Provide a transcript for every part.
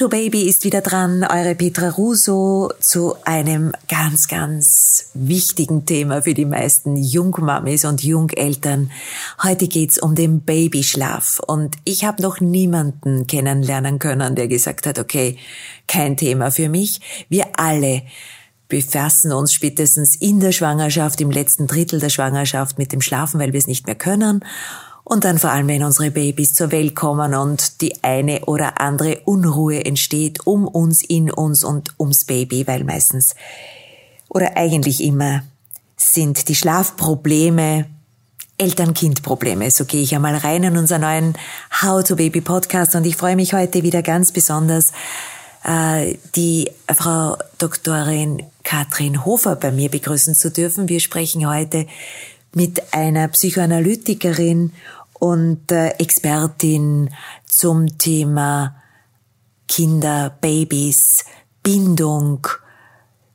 to Baby ist wieder dran, eure Petra Russo zu einem ganz, ganz wichtigen Thema für die meisten Jungmamis und Jungeltern. Heute geht's um den Babyschlaf und ich habe noch niemanden kennenlernen können, der gesagt hat, okay, kein Thema für mich. Wir alle befassen uns spätestens in der Schwangerschaft, im letzten Drittel der Schwangerschaft mit dem Schlafen, weil wir es nicht mehr können. Und dann vor allem, wenn unsere Babys zur Welt kommen und die eine oder andere Unruhe entsteht um uns, in uns und ums Baby, weil meistens oder eigentlich immer sind die Schlafprobleme Eltern-Kind-Probleme. So gehe ich einmal rein in unseren neuen How to Baby Podcast und ich freue mich heute wieder ganz besonders, äh, die Frau Doktorin Katrin Hofer bei mir begrüßen zu dürfen. Wir sprechen heute mit einer Psychoanalytikerin und äh, Expertin zum Thema Kinder, Babys, Bindung.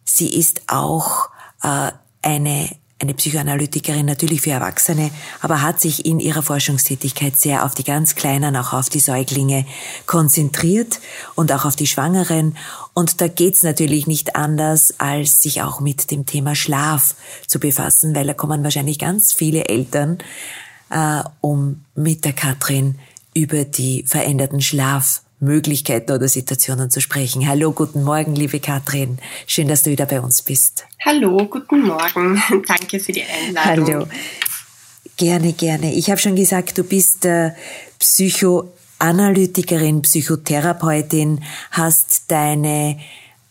Sie ist auch äh, eine eine Psychoanalytikerin natürlich für Erwachsene, aber hat sich in ihrer Forschungstätigkeit sehr auf die ganz Kleinen, auch auf die Säuglinge konzentriert und auch auf die Schwangeren. Und da geht's natürlich nicht anders, als sich auch mit dem Thema Schlaf zu befassen, weil da kommen wahrscheinlich ganz viele Eltern, äh, um mit der Katrin über die veränderten Schlaf Möglichkeiten oder Situationen zu sprechen. Hallo, guten Morgen, liebe Katrin. Schön, dass du wieder bei uns bist. Hallo, guten Morgen. Danke für die Einladung. Hallo. Gerne, gerne. Ich habe schon gesagt, du bist äh, Psychoanalytikerin, Psychotherapeutin, hast deine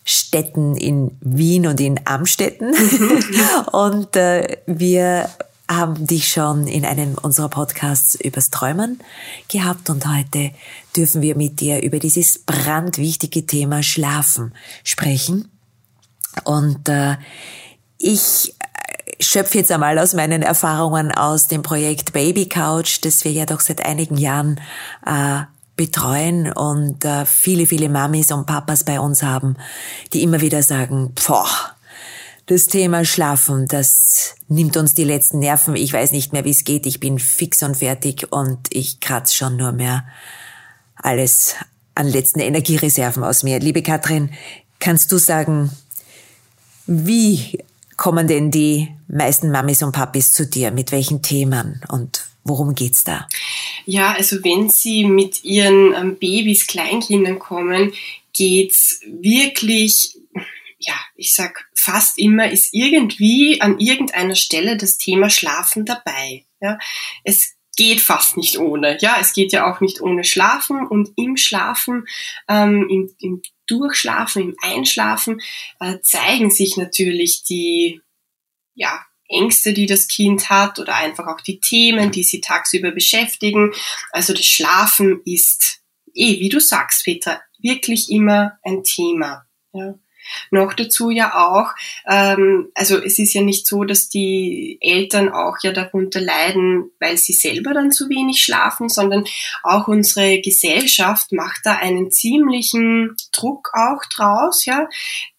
Städten in Wien und in Amstetten. und äh, wir haben dich schon in einem unserer Podcasts übers Träumen gehabt und heute dürfen wir mit dir über dieses brandwichtige Thema Schlafen sprechen. Und äh, ich äh, schöpfe jetzt einmal aus meinen Erfahrungen aus dem Projekt Baby Couch, das wir ja doch seit einigen Jahren äh, betreuen und äh, viele, viele Mamis und Papas bei uns haben, die immer wieder sagen, boah, das Thema Schlafen, das nimmt uns die letzten Nerven. Ich weiß nicht mehr, wie es geht. Ich bin fix und fertig und ich kratze schon nur mehr alles an letzten Energiereserven aus mir. Liebe Katrin, kannst du sagen, wie kommen denn die meisten Mamis und Papis zu dir? Mit welchen Themen und worum geht's da? Ja, also wenn sie mit ihren ähm, Babys, Kleinkindern kommen, geht's wirklich ja, ich sag fast immer, ist irgendwie an irgendeiner Stelle das Thema Schlafen dabei. Ja, es geht fast nicht ohne. Ja, es geht ja auch nicht ohne Schlafen und im Schlafen, ähm, im, im Durchschlafen, im Einschlafen äh, zeigen sich natürlich die ja, Ängste, die das Kind hat oder einfach auch die Themen, die sie tagsüber beschäftigen. Also das Schlafen ist, eh, wie du sagst, Peter, wirklich immer ein Thema. Ja. Noch dazu ja auch, ähm, also es ist ja nicht so, dass die Eltern auch ja darunter leiden, weil sie selber dann zu wenig schlafen, sondern auch unsere Gesellschaft macht da einen ziemlichen Druck auch draus, ja,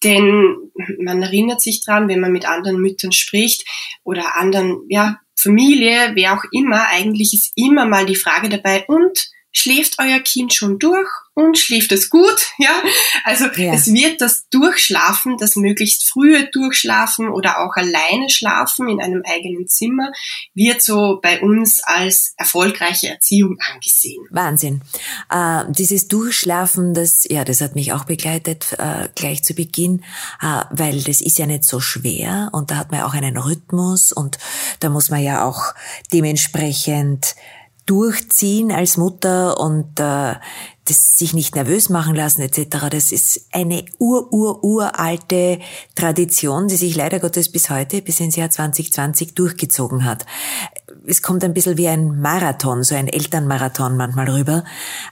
denn man erinnert sich dran, wenn man mit anderen Müttern spricht oder anderen, ja, Familie, wer auch immer, eigentlich ist immer mal die Frage dabei, und schläft euer Kind schon durch und schläft es gut, ja. Also ja. es wird das Durchschlafen, das möglichst frühe Durchschlafen oder auch alleine schlafen in einem eigenen Zimmer, wird so bei uns als erfolgreiche Erziehung angesehen. Wahnsinn. Äh, dieses Durchschlafen, das, ja, das hat mich auch begleitet äh, gleich zu Beginn, äh, weil das ist ja nicht so schwer und da hat man auch einen Rhythmus und da muss man ja auch dementsprechend durchziehen als Mutter und äh, das sich nicht nervös machen lassen etc. Das ist eine ur ur uralte Tradition, die sich leider Gottes bis heute, bis ins Jahr 2020 durchgezogen hat. Es kommt ein bisschen wie ein Marathon, so ein Elternmarathon manchmal rüber.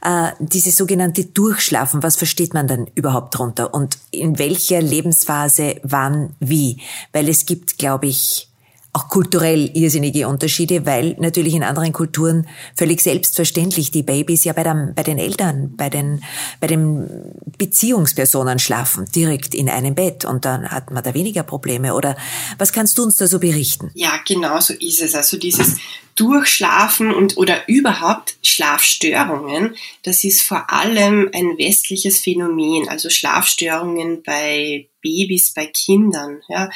Äh, diese sogenannte Durchschlafen, was versteht man dann überhaupt drunter und in welcher Lebensphase wann wie? Weil es gibt, glaube ich, auch kulturell irrsinnige Unterschiede, weil natürlich in anderen Kulturen völlig selbstverständlich die Babys ja bei, der, bei den Eltern, bei den, bei den Beziehungspersonen schlafen, direkt in einem Bett und dann hat man da weniger Probleme. Oder was kannst du uns da so berichten? Ja, genau so ist es. Also dieses Durchschlafen und oder überhaupt Schlafstörungen, das ist vor allem ein westliches Phänomen, also Schlafstörungen bei Babys, bei Kindern. Ja.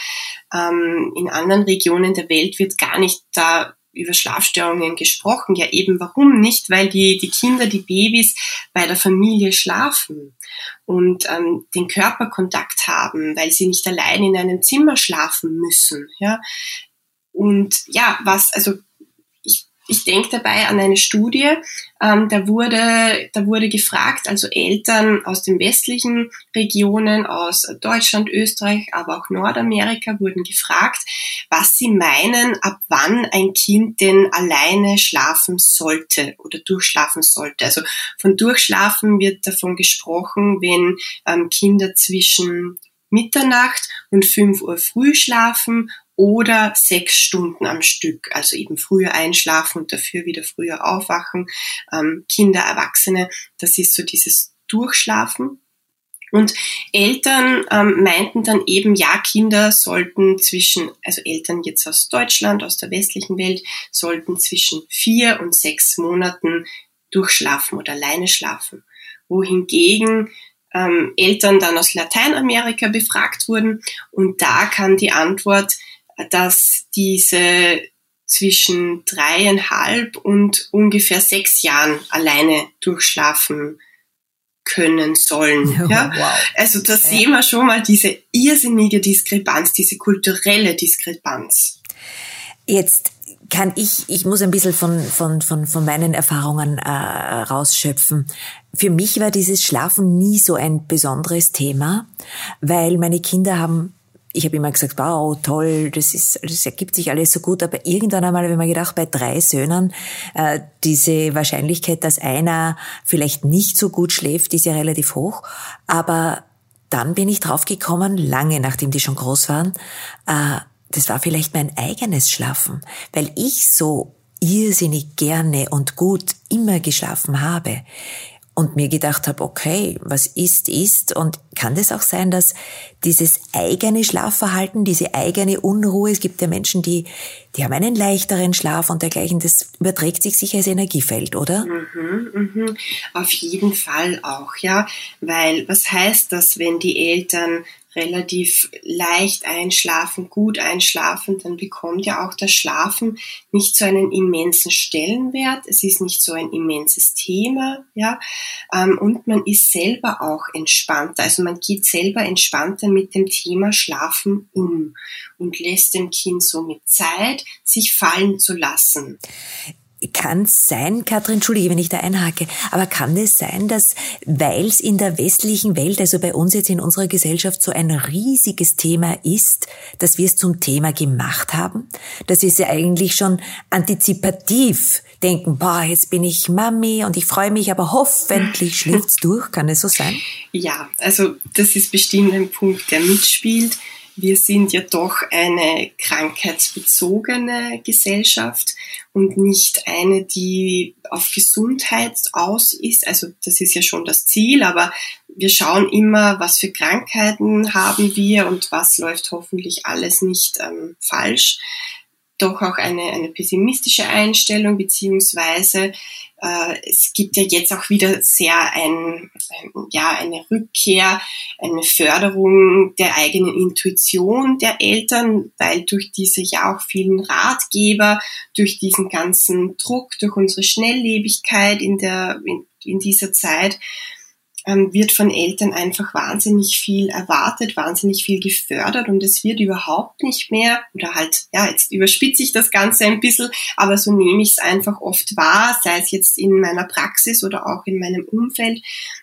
Ähm, in anderen Regionen der Welt wird gar nicht da über Schlafstörungen gesprochen. Ja, eben warum nicht? Weil die, die Kinder, die Babys bei der Familie schlafen und ähm, den Körperkontakt haben, weil sie nicht allein in einem Zimmer schlafen müssen. Ja. Und ja, was, also ich denke dabei an eine Studie, ähm, da, wurde, da wurde gefragt, also Eltern aus den westlichen Regionen, aus Deutschland, Österreich, aber auch Nordamerika wurden gefragt, was sie meinen, ab wann ein Kind denn alleine schlafen sollte oder durchschlafen sollte. Also von durchschlafen wird davon gesprochen, wenn ähm, Kinder zwischen Mitternacht und 5 Uhr früh schlafen oder sechs Stunden am Stück, also eben früher einschlafen und dafür wieder früher aufwachen. Ähm, Kinder, Erwachsene, das ist so dieses Durchschlafen. Und Eltern ähm, meinten dann eben, ja, Kinder sollten zwischen, also Eltern jetzt aus Deutschland, aus der westlichen Welt, sollten zwischen vier und sechs Monaten durchschlafen oder alleine schlafen. Wohingegen ähm, Eltern dann aus Lateinamerika befragt wurden und da kam die Antwort, dass diese zwischen dreieinhalb und ungefähr sechs Jahren alleine durchschlafen können sollen. Ja? Wow. Also da sehen wir schon mal diese irrsinnige Diskrepanz, diese kulturelle Diskrepanz. Jetzt kann ich, ich muss ein bisschen von, von, von, von meinen Erfahrungen äh, rausschöpfen. Für mich war dieses Schlafen nie so ein besonderes Thema, weil meine Kinder haben ich habe immer gesagt, wow, toll, das ist, das ergibt sich alles so gut. Aber irgendwann einmal habe ich mir gedacht, bei drei Söhnen, äh, diese Wahrscheinlichkeit, dass einer vielleicht nicht so gut schläft, ist ja relativ hoch. Aber dann bin ich draufgekommen, lange nachdem die schon groß waren, äh, das war vielleicht mein eigenes Schlafen, weil ich so irrsinnig gerne und gut immer geschlafen habe und mir gedacht habe, okay, was ist, ist. Und kann das auch sein, dass dieses eigene Schlafverhalten, diese eigene Unruhe, es gibt ja Menschen, die, die haben einen leichteren Schlaf und dergleichen, das überträgt sich sicher als Energiefeld, oder? Mhm, mhm. Auf jeden Fall auch, ja. Weil was heißt das, wenn die Eltern relativ leicht einschlafen, gut einschlafen, dann bekommt ja auch das Schlafen nicht so einen immensen Stellenwert. Es ist nicht so ein immenses Thema, ja. Ähm, und man ist selber auch entspannter. Also man geht selber entspannter mit dem Thema Schlafen um und lässt dem Kind somit Zeit, sich fallen zu lassen. Kann es sein, Katrin, entschuldige, wenn ich da einhake, aber kann es sein, dass, weil es in der westlichen Welt, also bei uns jetzt in unserer Gesellschaft so ein riesiges Thema ist, dass wir es zum Thema gemacht haben? Wir es ja eigentlich schon antizipativ denken, boah, jetzt bin ich Mami und ich freue mich, aber hoffentlich schläft's durch. Kann es so sein? Ja, also das ist bestimmt ein Punkt, der mitspielt wir sind ja doch eine krankheitsbezogene Gesellschaft und nicht eine, die auf Gesundheit aus ist. Also das ist ja schon das Ziel, aber wir schauen immer, was für Krankheiten haben wir und was läuft hoffentlich alles nicht ähm, falsch. Doch auch eine, eine pessimistische Einstellung, beziehungsweise es gibt ja jetzt auch wieder sehr ein, ja, eine Rückkehr, eine Förderung der eigenen Intuition der Eltern, weil durch diese ja auch vielen Ratgeber, durch diesen ganzen Druck, durch unsere Schnelllebigkeit in der, in, in dieser Zeit, ähm, wird von Eltern einfach wahnsinnig viel erwartet, wahnsinnig viel gefördert und es wird überhaupt nicht mehr, oder halt, ja, jetzt überspitze ich das Ganze ein bisschen, aber so nehme ich es einfach oft wahr, sei es jetzt in meiner Praxis oder auch in meinem Umfeld,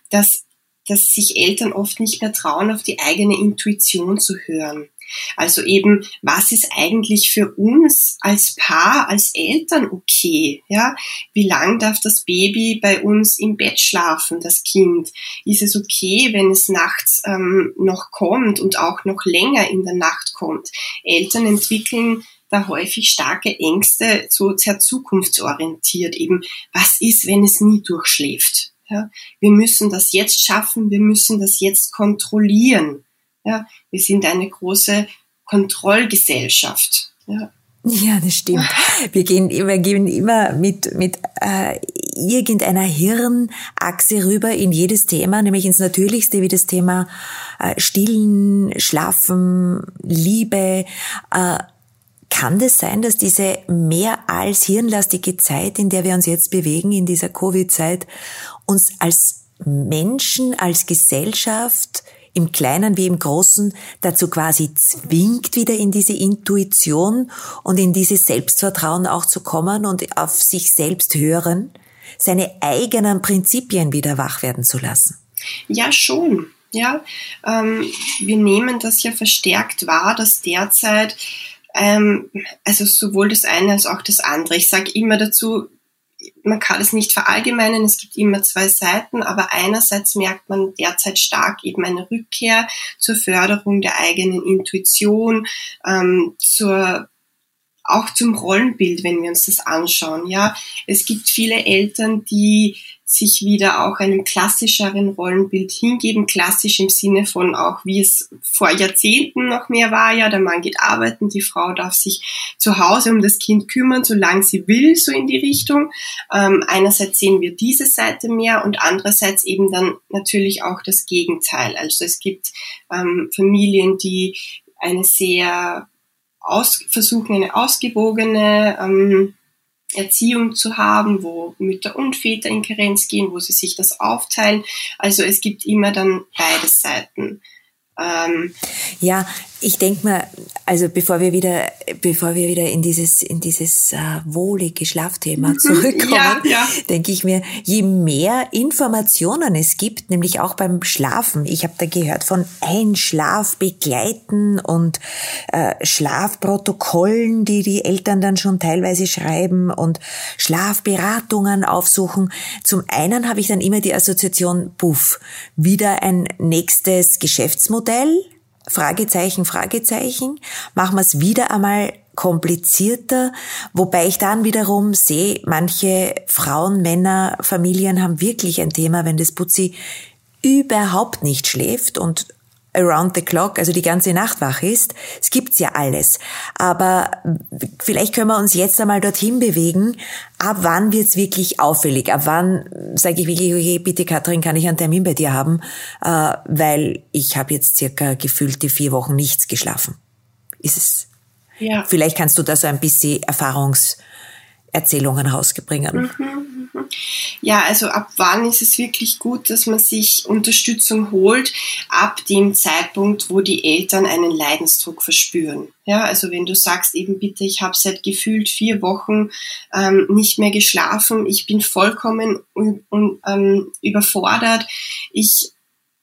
dass dass sich Eltern oft nicht mehr trauen, auf die eigene Intuition zu hören. Also eben, was ist eigentlich für uns als Paar, als Eltern okay? Ja, wie lang darf das Baby bei uns im Bett schlafen, das Kind? Ist es okay, wenn es nachts ähm, noch kommt und auch noch länger in der Nacht kommt? Eltern entwickeln da häufig starke Ängste, so sehr zukunftsorientiert eben. Was ist, wenn es nie durchschläft? Ja, wir müssen das jetzt schaffen, wir müssen das jetzt kontrollieren. Ja, wir sind eine große Kontrollgesellschaft. Ja. Ja, das stimmt. Wir gehen, wir gehen immer mit, mit äh, irgendeiner Hirnachse rüber in jedes Thema, nämlich ins Natürlichste, wie das Thema äh, Stillen, Schlafen, Liebe. Äh, kann das sein, dass diese mehr als hirnlastige Zeit, in der wir uns jetzt bewegen, in dieser Covid-Zeit, uns als Menschen, als Gesellschaft im Kleinen wie im Großen dazu quasi zwingt, wieder in diese Intuition und in dieses Selbstvertrauen auch zu kommen und auf sich selbst hören, seine eigenen Prinzipien wieder wach werden zu lassen? Ja, schon. Ja, ähm, wir nehmen das ja verstärkt wahr, dass derzeit ähm, also sowohl das eine als auch das andere. Ich sage immer dazu, man kann es nicht verallgemeinern, es gibt immer zwei Seiten, aber einerseits merkt man derzeit stark eben eine Rückkehr zur Förderung der eigenen Intuition, ähm, zur auch zum Rollenbild, wenn wir uns das anschauen. Ja, es gibt viele Eltern, die sich wieder auch einem klassischeren Rollenbild hingeben, klassisch im Sinne von auch, wie es vor Jahrzehnten noch mehr war, ja, der Mann geht arbeiten, die Frau darf sich zu Hause um das Kind kümmern, solange sie will, so in die Richtung. Ähm, einerseits sehen wir diese Seite mehr und andererseits eben dann natürlich auch das Gegenteil. Also es gibt ähm, Familien, die eine sehr aus, versuchen, eine ausgewogene ähm, Erziehung zu haben, wo Mütter und Väter in Karenz gehen, wo sie sich das aufteilen. Also es gibt immer dann beide Seiten. Ähm, ja, ich denke mal, also bevor wir wieder, bevor wir wieder in dieses, in dieses äh, wohlige Schlafthema mhm. zurückkommen, ja, ja. denke ich mir, je mehr Informationen es gibt, nämlich auch beim Schlafen. Ich habe da gehört von Einschlafbegleiten und äh, Schlafprotokollen, die die Eltern dann schon teilweise schreiben und Schlafberatungen aufsuchen. Zum einen habe ich dann immer die Assoziation, puff, wieder ein nächstes Geschäftsmodell Modell? Fragezeichen, Fragezeichen. Machen wir es wieder einmal komplizierter, wobei ich dann wiederum sehe, manche Frauen, Männer, Familien haben wirklich ein Thema, wenn das Putzi überhaupt nicht schläft und around the clock, also die ganze Nacht wach ist. Es gibt's ja alles. Aber vielleicht können wir uns jetzt einmal dorthin bewegen. Ab wann wird's wirklich auffällig? Ab wann sage ich wirklich, okay, bitte Katrin, kann ich einen Termin bei dir haben? Äh, weil ich habe jetzt circa gefühlte vier Wochen nichts geschlafen. Ist es? Ja. Vielleicht kannst du da so ein bisschen Erfahrungserzählungen rausbringen. Mhm. Ja, also ab wann ist es wirklich gut, dass man sich Unterstützung holt? Ab dem Zeitpunkt, wo die Eltern einen Leidensdruck verspüren. Ja, also wenn du sagst eben bitte, ich habe seit gefühlt vier Wochen ähm, nicht mehr geschlafen, ich bin vollkommen ähm, überfordert, ich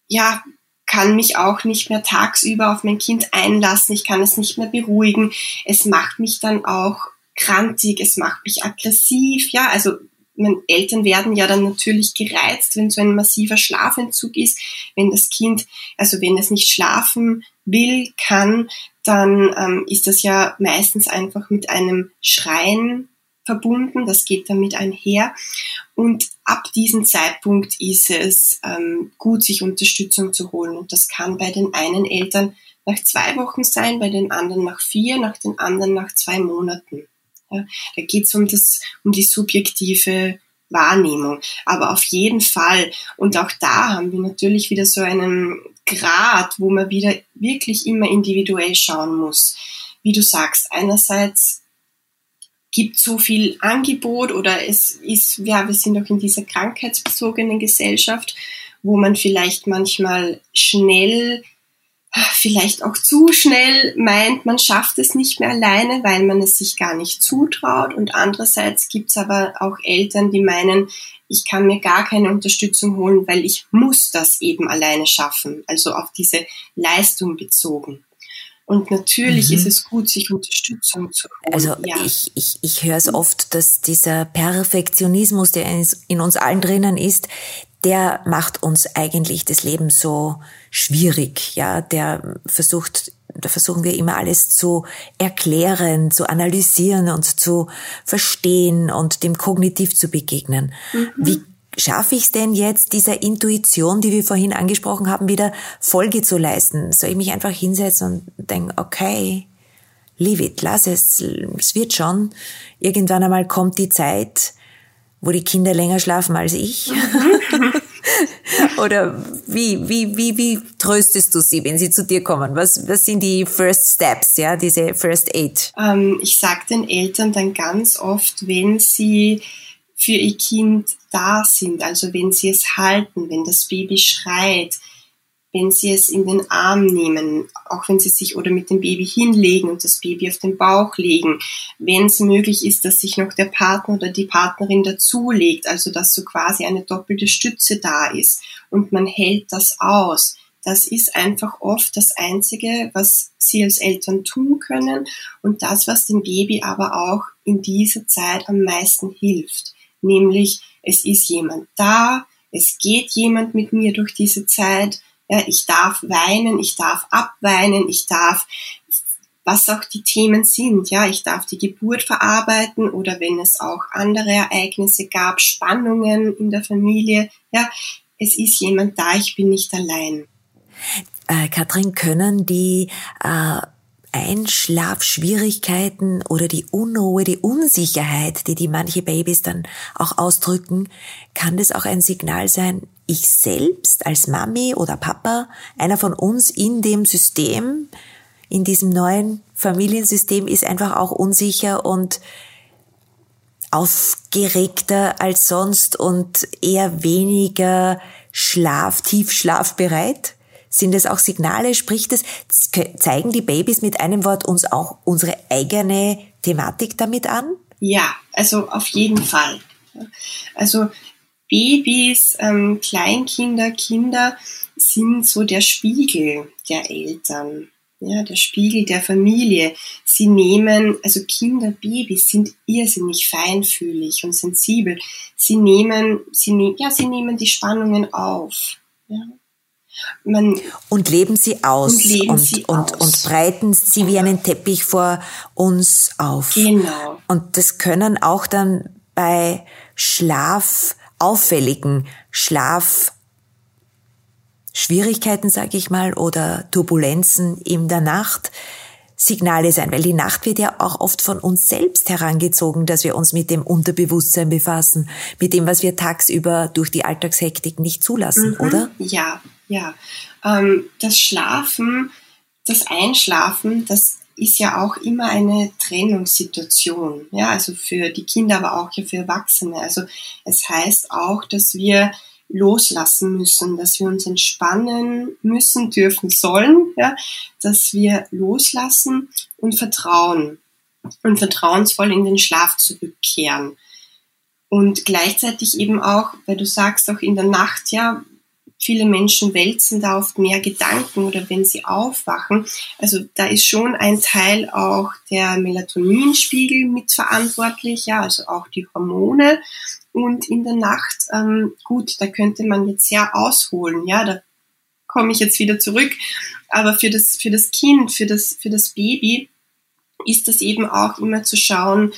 ja kann mich auch nicht mehr tagsüber auf mein Kind einlassen, ich kann es nicht mehr beruhigen, es macht mich dann auch krantig, es macht mich aggressiv, ja, also meine, Eltern werden ja dann natürlich gereizt, wenn so ein massiver Schlafentzug ist, wenn das Kind, also wenn es nicht schlafen will, kann, dann ähm, ist das ja meistens einfach mit einem Schreien verbunden, das geht damit einher. Und ab diesem Zeitpunkt ist es ähm, gut, sich Unterstützung zu holen. Und das kann bei den einen Eltern nach zwei Wochen sein, bei den anderen nach vier, nach den anderen nach zwei Monaten. Da geht es um, um die subjektive Wahrnehmung. Aber auf jeden Fall, und auch da haben wir natürlich wieder so einen Grad, wo man wieder wirklich immer individuell schauen muss. Wie du sagst, einerseits gibt so viel Angebot oder es ist, ja, wir sind auch in dieser krankheitsbezogenen Gesellschaft, wo man vielleicht manchmal schnell vielleicht auch zu schnell meint, man schafft es nicht mehr alleine, weil man es sich gar nicht zutraut. Und andererseits gibt's aber auch Eltern, die meinen, ich kann mir gar keine Unterstützung holen, weil ich muss das eben alleine schaffen. Also auf diese Leistung bezogen. Und natürlich mhm. ist es gut, sich Unterstützung zu holen. Also ja. ich, ich, ich höre es oft, dass dieser Perfektionismus, der in uns allen drinnen ist, der macht uns eigentlich das Leben so schwierig, ja, der versucht, da versuchen wir immer alles zu erklären, zu analysieren und zu verstehen und dem kognitiv zu begegnen. Mhm. Wie schaffe ich es denn jetzt, dieser Intuition, die wir vorhin angesprochen haben, wieder Folge zu leisten? Soll ich mich einfach hinsetzen und denken, okay, leave it, lass es, es wird schon. Irgendwann einmal kommt die Zeit, wo die Kinder länger schlafen als ich. Oder wie, wie, wie, wie tröstest du sie, wenn sie zu dir kommen? Was, was sind die First Steps, ja, diese First Aid? Ähm, ich sage den Eltern dann ganz oft, wenn sie für ihr Kind da sind, also wenn sie es halten, wenn das Baby schreit, wenn sie es in den Arm nehmen, auch wenn sie sich oder mit dem Baby hinlegen und das Baby auf den Bauch legen, wenn es möglich ist, dass sich noch der Partner oder die Partnerin dazulegt, also dass so quasi eine doppelte Stütze da ist und man hält das aus. Das ist einfach oft das Einzige, was sie als Eltern tun können und das, was dem Baby aber auch in dieser Zeit am meisten hilft. Nämlich, es ist jemand da, es geht jemand mit mir durch diese Zeit, ja, ich darf weinen, ich darf abweinen, ich darf, was auch die Themen sind. Ja, ich darf die Geburt verarbeiten oder wenn es auch andere Ereignisse gab, Spannungen in der Familie. Ja, es ist jemand da, ich bin nicht allein. Äh, Katrin, können die äh, Einschlafschwierigkeiten oder die Unruhe, die Unsicherheit, die die manche Babys dann auch ausdrücken, kann das auch ein Signal sein, ich selbst als Mami oder Papa, einer von uns in dem System, in diesem neuen Familiensystem ist einfach auch unsicher und aufgeregter als sonst und eher weniger Schlaf, Tiefschlafbereit? Sind es auch Signale? Spricht es, zeigen die Babys mit einem Wort uns auch unsere eigene Thematik damit an? Ja, also auf jeden Fall. Also Babys, ähm, Kleinkinder, Kinder sind so der Spiegel der Eltern, ja, der Spiegel der Familie. Sie nehmen, also Kinder, Babys sind irrsinnig feinfühlig und sensibel. Sie nehmen, sie, ne ja, sie nehmen die Spannungen auf. Ja. Man und leben sie aus und, leben und, sie und, aus. und breiten sie wie einen Teppich vor uns auf. Genau. Und das können auch dann bei Schlaf auffälligen Schlafschwierigkeiten, sage ich mal, oder Turbulenzen in der Nacht Signale sein, weil die Nacht wird ja auch oft von uns selbst herangezogen, dass wir uns mit dem Unterbewusstsein befassen, mit dem, was wir tagsüber durch die Alltagshektik nicht zulassen, mhm, oder? Ja, ja. Ähm, das Schlafen, das Einschlafen, das ist ja auch immer eine Trennungssituation. Ja, also für die Kinder, aber auch für Erwachsene. Also es heißt auch, dass wir loslassen müssen, dass wir uns entspannen müssen, dürfen, sollen, ja, dass wir loslassen und vertrauen und vertrauensvoll in den Schlaf zurückkehren. Und gleichzeitig eben auch, weil du sagst, auch in der Nacht, ja, Viele Menschen wälzen da oft mehr Gedanken oder wenn sie aufwachen. Also da ist schon ein Teil auch der Melatoninspiegel mitverantwortlich, ja, also auch die Hormone. Und in der Nacht, ähm, gut, da könnte man jetzt sehr ausholen, ja, da komme ich jetzt wieder zurück. Aber für das, für das Kind, für das, für das Baby ist das eben auch immer zu schauen,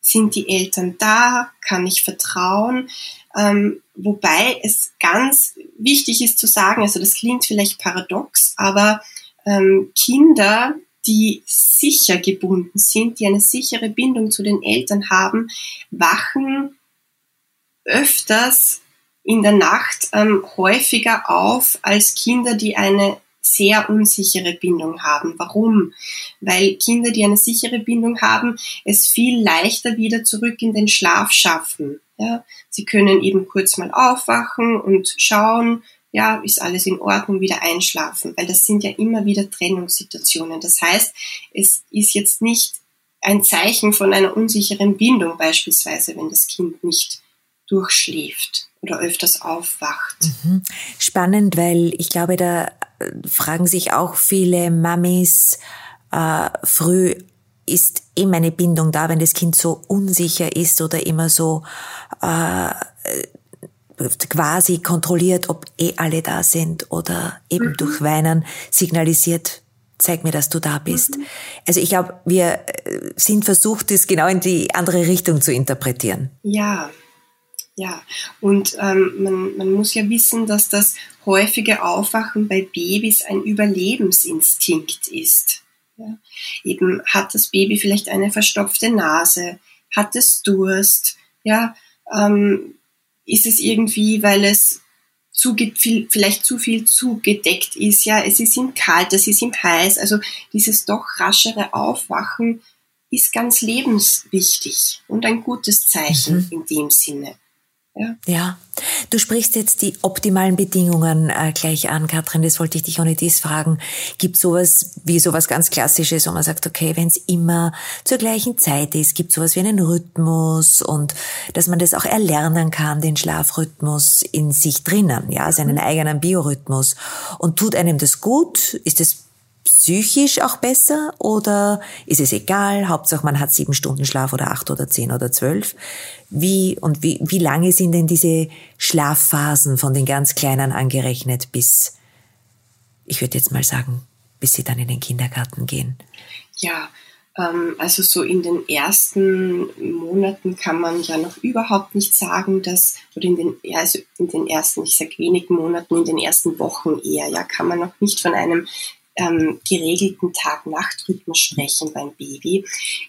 sind die Eltern da? Kann ich vertrauen? Ähm, wobei es ganz wichtig ist zu sagen, also das klingt vielleicht paradox, aber ähm, Kinder, die sicher gebunden sind, die eine sichere Bindung zu den Eltern haben, wachen öfters in der Nacht ähm, häufiger auf als Kinder, die eine sehr unsichere Bindung haben. Warum? Weil Kinder, die eine sichere Bindung haben, es viel leichter wieder zurück in den Schlaf schaffen. Ja, sie können eben kurz mal aufwachen und schauen, ja, ist alles in Ordnung, wieder einschlafen, weil das sind ja immer wieder Trennungssituationen. Das heißt, es ist jetzt nicht ein Zeichen von einer unsicheren Bindung beispielsweise, wenn das Kind nicht durchschläft oder öfters aufwacht. Mhm. Spannend, weil ich glaube, da fragen sich auch viele Mamis äh, früh, ist immer eine Bindung da, wenn das Kind so unsicher ist oder immer so äh, quasi kontrolliert, ob eh alle da sind oder eben mhm. durch Weinen signalisiert, zeig mir, dass du da bist. Mhm. Also ich glaube, wir äh, sind versucht, das genau in die andere Richtung zu interpretieren. Ja, ja, und ähm, man, man muss ja wissen, dass das häufige Aufwachen bei Babys ein Überlebensinstinkt ist. Ja. Eben hat das Baby vielleicht eine verstopfte Nase, hat es Durst, ja, ähm, ist es irgendwie, weil es zu viel, vielleicht zu viel zugedeckt ist, ja, es ist ihm kalt, es ist ihm heiß, also dieses doch raschere Aufwachen ist ganz lebenswichtig und ein gutes Zeichen mhm. in dem Sinne. Ja. ja, du sprichst jetzt die optimalen Bedingungen äh, gleich an, Katrin. Das wollte ich dich auch nicht dies fragen. Gibt sowas wie sowas ganz Klassisches, wo man sagt, okay, wenn es immer zur gleichen Zeit ist, gibt sowas wie einen Rhythmus und dass man das auch erlernen kann, den Schlafrhythmus in sich drinnen, ja, seinen mhm. eigenen Biorhythmus. Und tut einem das gut? Ist es psychisch auch besser oder ist es egal? Hauptsache man hat sieben Stunden Schlaf oder acht oder zehn oder zwölf. Wie und wie, wie lange sind denn diese Schlafphasen von den ganz Kleinen angerechnet bis, ich würde jetzt mal sagen, bis sie dann in den Kindergarten gehen? Ja, ähm, also so in den ersten Monaten kann man ja noch überhaupt nicht sagen, dass, oder in den, also in den ersten, ich sag wenigen Monaten, in den ersten Wochen eher, ja, kann man noch nicht von einem ähm, geregelten Tag-Nacht-Rhythmus sprechen beim Baby.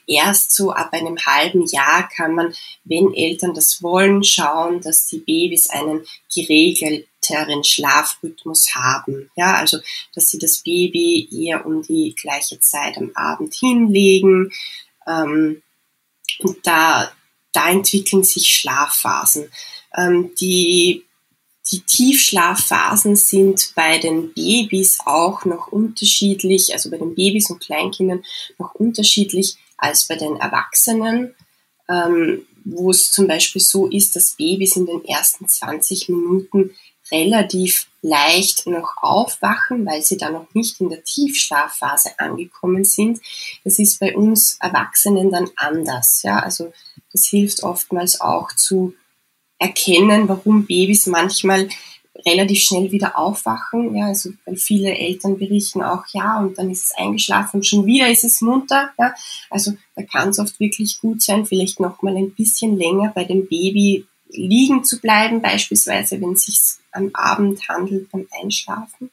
Erst so ab einem halben Jahr kann man, wenn Eltern das wollen, schauen, dass die Babys einen geregelteren Schlafrhythmus haben. Ja, also, dass sie das Baby eher um die gleiche Zeit am Abend hinlegen. Ähm, und da, da entwickeln sich Schlafphasen. Ähm, die die Tiefschlafphasen sind bei den Babys auch noch unterschiedlich, also bei den Babys und Kleinkindern noch unterschiedlich als bei den Erwachsenen, ähm, wo es zum Beispiel so ist, dass Babys in den ersten 20 Minuten relativ leicht noch aufwachen, weil sie da noch nicht in der Tiefschlafphase angekommen sind. Das ist bei uns Erwachsenen dann anders. Ja, also das hilft oftmals auch zu erkennen, warum Babys manchmal relativ schnell wieder aufwachen. Ja, also weil viele Eltern berichten auch, ja, und dann ist es eingeschlafen und schon wieder ist es munter. Ja, also da kann es oft wirklich gut sein, vielleicht noch mal ein bisschen länger bei dem Baby liegen zu bleiben, beispielsweise wenn es sich am Abend handelt beim Einschlafen.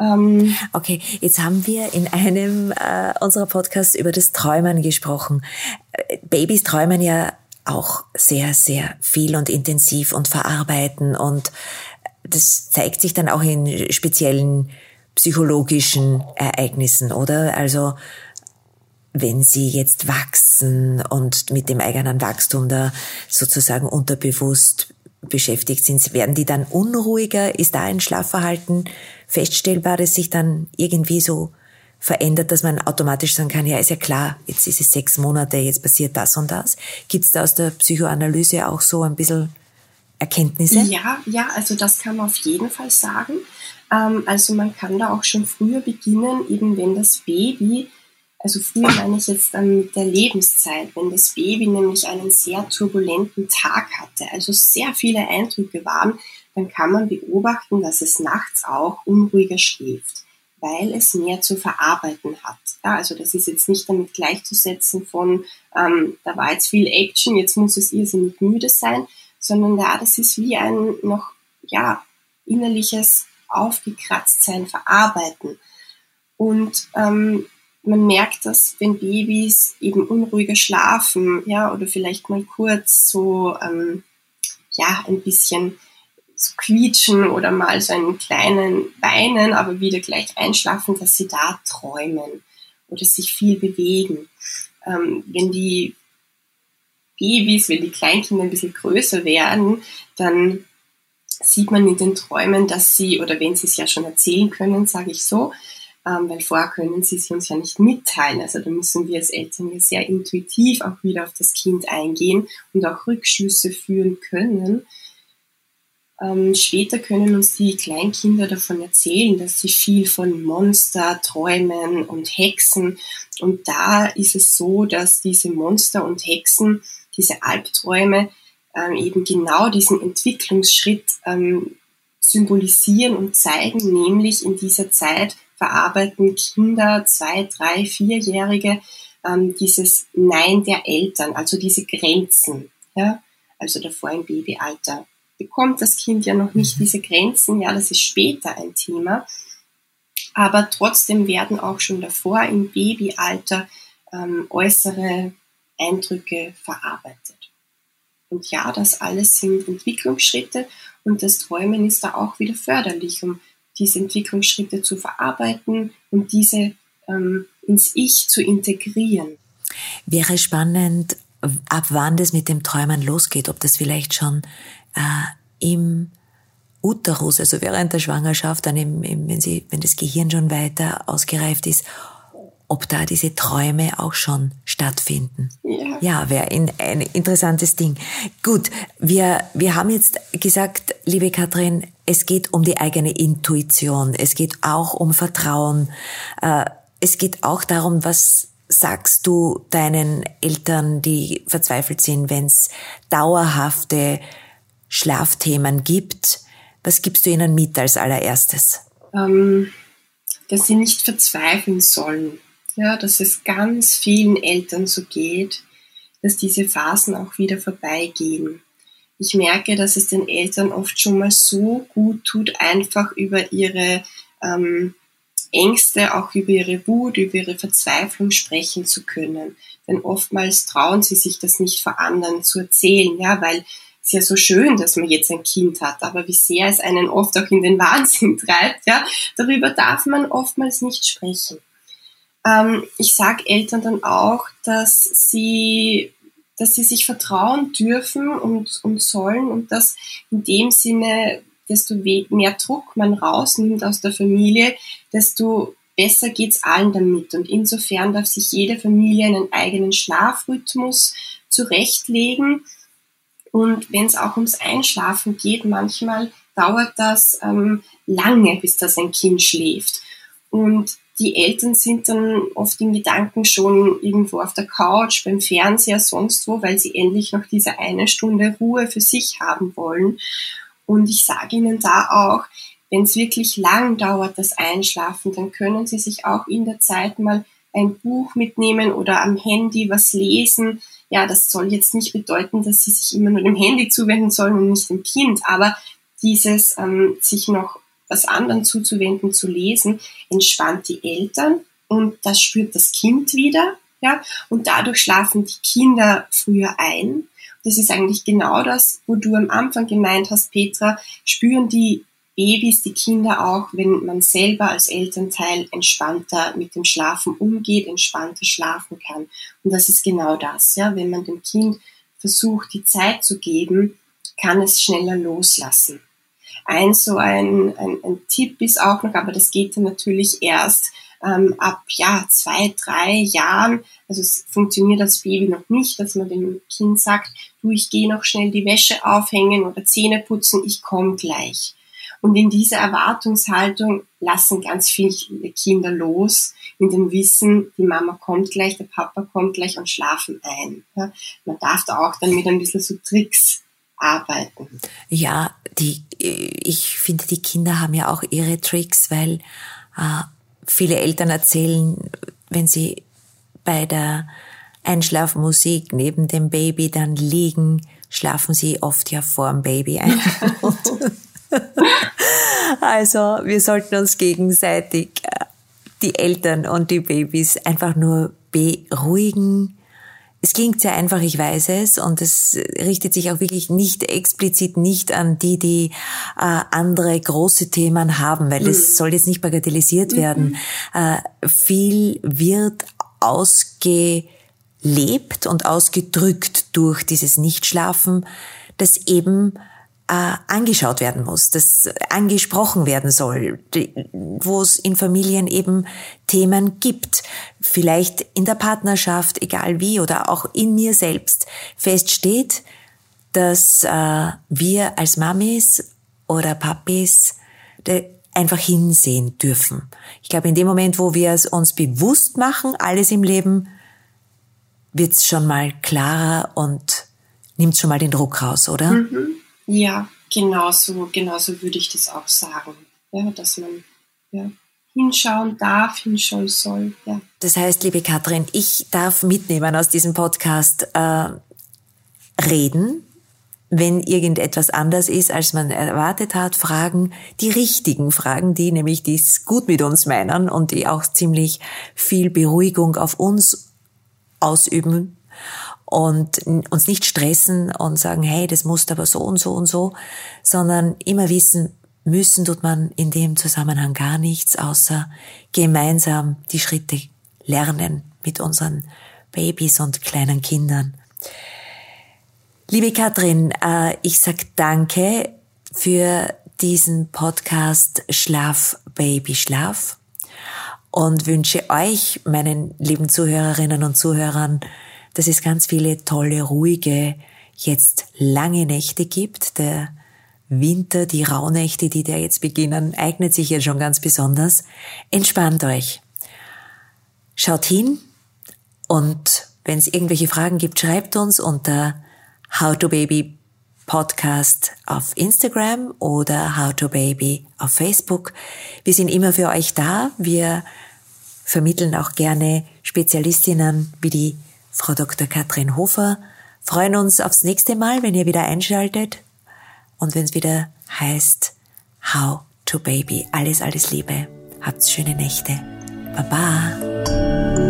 Ähm, okay, jetzt haben wir in einem äh, unserer Podcasts über das Träumen gesprochen. Äh, Babys träumen ja auch sehr, sehr viel und intensiv und verarbeiten. Und das zeigt sich dann auch in speziellen psychologischen Ereignissen, oder? Also, wenn sie jetzt wachsen und mit dem eigenen Wachstum da sozusagen unterbewusst beschäftigt sind, werden die dann unruhiger? Ist da ein Schlafverhalten feststellbar, das sich dann irgendwie so verändert, dass man automatisch sagen kann, ja, ist ja klar, jetzt ist es sechs Monate, jetzt passiert das und das. Gibt es da aus der Psychoanalyse auch so ein bisschen Erkenntnisse? Ja, ja, also das kann man auf jeden Fall sagen. Ähm, also man kann da auch schon früher beginnen, eben wenn das Baby, also früher meine ich jetzt dann mit der Lebenszeit, wenn das Baby nämlich einen sehr turbulenten Tag hatte, also sehr viele Eindrücke waren, dann kann man beobachten, dass es nachts auch unruhiger schläft weil es mehr zu verarbeiten hat. Ja, also das ist jetzt nicht damit gleichzusetzen von, ähm, da war jetzt viel Action, jetzt muss es irrsinnig müde sein, sondern ja, das ist wie ein noch, ja, innerliches Aufgekratztsein, Verarbeiten. Und ähm, man merkt das, wenn Babys eben unruhiger schlafen, ja, oder vielleicht mal kurz so, ähm, ja, ein bisschen zu quietschen oder mal so einen kleinen weinen, aber wieder gleich einschlafen, dass sie da träumen oder sich viel bewegen. Ähm, wenn die Babys, wenn die Kleinkinder ein bisschen größer werden, dann sieht man in den Träumen, dass sie, oder wenn sie es ja schon erzählen können, sage ich so, ähm, weil vorher können sie es uns ja nicht mitteilen. Also da müssen wir als Eltern ja sehr intuitiv auch wieder auf das Kind eingehen und auch Rückschlüsse führen können. Ähm, später können uns die Kleinkinder davon erzählen, dass sie viel von Monster träumen und Hexen. Und da ist es so, dass diese Monster und Hexen, diese Albträume, ähm, eben genau diesen Entwicklungsschritt ähm, symbolisieren und zeigen, nämlich in dieser Zeit verarbeiten Kinder, zwei, drei, vierjährige, ähm, dieses Nein der Eltern, also diese Grenzen, ja, also davor im Babyalter bekommt das Kind ja noch nicht mhm. diese Grenzen, ja, das ist später ein Thema. Aber trotzdem werden auch schon davor im Babyalter ähm, äußere Eindrücke verarbeitet. Und ja, das alles sind Entwicklungsschritte und das Träumen ist da auch wieder förderlich, um diese Entwicklungsschritte zu verarbeiten und diese ähm, ins Ich zu integrieren. Wäre spannend, ab wann das mit dem Träumen losgeht, ob das vielleicht schon im Uterus, also während der Schwangerschaft, dann im, im, wenn, sie, wenn das Gehirn schon weiter ausgereift ist, ob da diese Träume auch schon stattfinden. Ja, ja wäre ein, ein interessantes Ding. Gut, wir, wir haben jetzt gesagt, liebe Katrin, es geht um die eigene Intuition, es geht auch um Vertrauen, äh, es geht auch darum, was sagst du deinen Eltern, die verzweifelt sind, wenn es dauerhafte Schlafthemen gibt? Was gibst du ihnen mit als allererstes? Ähm, dass sie nicht verzweifeln sollen. Ja, dass es ganz vielen Eltern so geht, dass diese Phasen auch wieder vorbeigehen. Ich merke, dass es den Eltern oft schon mal so gut tut, einfach über ihre ähm, Ängste, auch über ihre Wut, über ihre Verzweiflung sprechen zu können. Denn oftmals trauen sie sich das nicht vor anderen zu erzählen, ja, weil es ja so schön, dass man jetzt ein Kind hat, aber wie sehr es einen oft auch in den Wahnsinn treibt, ja, darüber darf man oftmals nicht sprechen. Ähm, ich sage Eltern dann auch, dass sie dass sie sich vertrauen dürfen und, und sollen und dass in dem Sinne desto mehr Druck man rausnimmt aus der Familie, desto besser geht's allen damit. Und insofern darf sich jede Familie einen eigenen Schlafrhythmus zurechtlegen. Und wenn es auch ums Einschlafen geht, manchmal dauert das ähm, lange, bis das ein Kind schläft. Und die Eltern sind dann oft in Gedanken schon irgendwo auf der Couch, beim Fernseher, sonst wo, weil sie endlich noch diese eine Stunde Ruhe für sich haben wollen. Und ich sage Ihnen da auch, wenn es wirklich lang dauert, das Einschlafen, dann können Sie sich auch in der Zeit mal ein Buch mitnehmen oder am Handy was lesen. Ja, das soll jetzt nicht bedeuten, dass Sie sich immer nur dem Handy zuwenden sollen und nicht dem Kind, aber dieses ähm, sich noch was anderen zuzuwenden, zu lesen, entspannt die Eltern und das spürt das Kind wieder, ja, und dadurch schlafen die Kinder früher ein. Das ist eigentlich genau das, wo du am Anfang gemeint hast, Petra, spüren die Babys, die Kinder auch, wenn man selber als Elternteil entspannter mit dem Schlafen umgeht, entspannter schlafen kann. Und das ist genau das, ja, wenn man dem Kind versucht, die Zeit zu geben, kann es schneller loslassen. Ein so ein, ein, ein Tipp ist auch noch, aber das geht dann natürlich erst, ähm, ab ja, zwei, drei Jahren, also es funktioniert als Baby noch nicht, dass man dem Kind sagt, du, ich gehe noch schnell die Wäsche aufhängen oder Zähne putzen, ich komme gleich. Und in dieser Erwartungshaltung lassen ganz viele Kinder los, in dem Wissen, die Mama kommt gleich, der Papa kommt gleich und schlafen ein. Ja, man darf da auch dann mit ein bisschen so Tricks arbeiten. Ja, die, ich finde, die Kinder haben ja auch ihre Tricks, weil äh, viele Eltern erzählen, wenn sie bei der Einschlafmusik neben dem Baby dann liegen, schlafen sie oft ja vor dem Baby ein. also wir sollten uns gegenseitig äh, die Eltern und die Babys einfach nur beruhigen, es klingt sehr einfach, ich weiß es, und es richtet sich auch wirklich nicht explizit nicht an die, die äh, andere große Themen haben, weil es mhm. soll jetzt nicht bagatellisiert werden. Mhm. Äh, viel wird ausgelebt und ausgedrückt durch dieses Nichtschlafen, das eben äh, angeschaut werden muss, das angesprochen werden soll, wo es in Familien eben Themen gibt, vielleicht in der Partnerschaft, egal wie, oder auch in mir selbst feststeht, dass äh, wir als Mamis oder Papis einfach hinsehen dürfen. Ich glaube, in dem Moment, wo wir es uns bewusst machen, alles im Leben, wird es schon mal klarer und nimmt schon mal den Druck raus, oder? Mhm. Ja, genauso, genauso würde ich das auch sagen. Ja, dass man ja, hinschauen darf, hinschauen soll. Ja. Das heißt, liebe Katrin, ich darf mitnehmen aus diesem Podcast äh, reden, wenn irgendetwas anders ist, als man erwartet hat, Fragen, die richtigen Fragen, die nämlich dies gut mit uns meinen und die auch ziemlich viel Beruhigung auf uns ausüben und uns nicht stressen und sagen, hey, das muss aber so und so und so, sondern immer wissen, müssen tut man in dem Zusammenhang gar nichts, außer gemeinsam die Schritte lernen mit unseren Babys und kleinen Kindern. Liebe Katrin, äh, ich sag danke für diesen Podcast Schlaf, Baby, Schlaf und wünsche euch, meinen lieben Zuhörerinnen und Zuhörern, dass es ganz viele tolle, ruhige, jetzt lange Nächte gibt. Der Winter, die Rauhnächte, die da jetzt beginnen, eignet sich ja schon ganz besonders. Entspannt euch. Schaut hin und wenn es irgendwelche Fragen gibt, schreibt uns unter How to Baby Podcast auf Instagram oder How to Baby auf Facebook. Wir sind immer für euch da. Wir vermitteln auch gerne Spezialistinnen wie die Frau Dr. Katrin Hofer. Freuen uns aufs nächste Mal, wenn ihr wieder einschaltet und wenn es wieder heißt How to Baby. Alles, alles Liebe. Habt's schöne Nächte. Baba.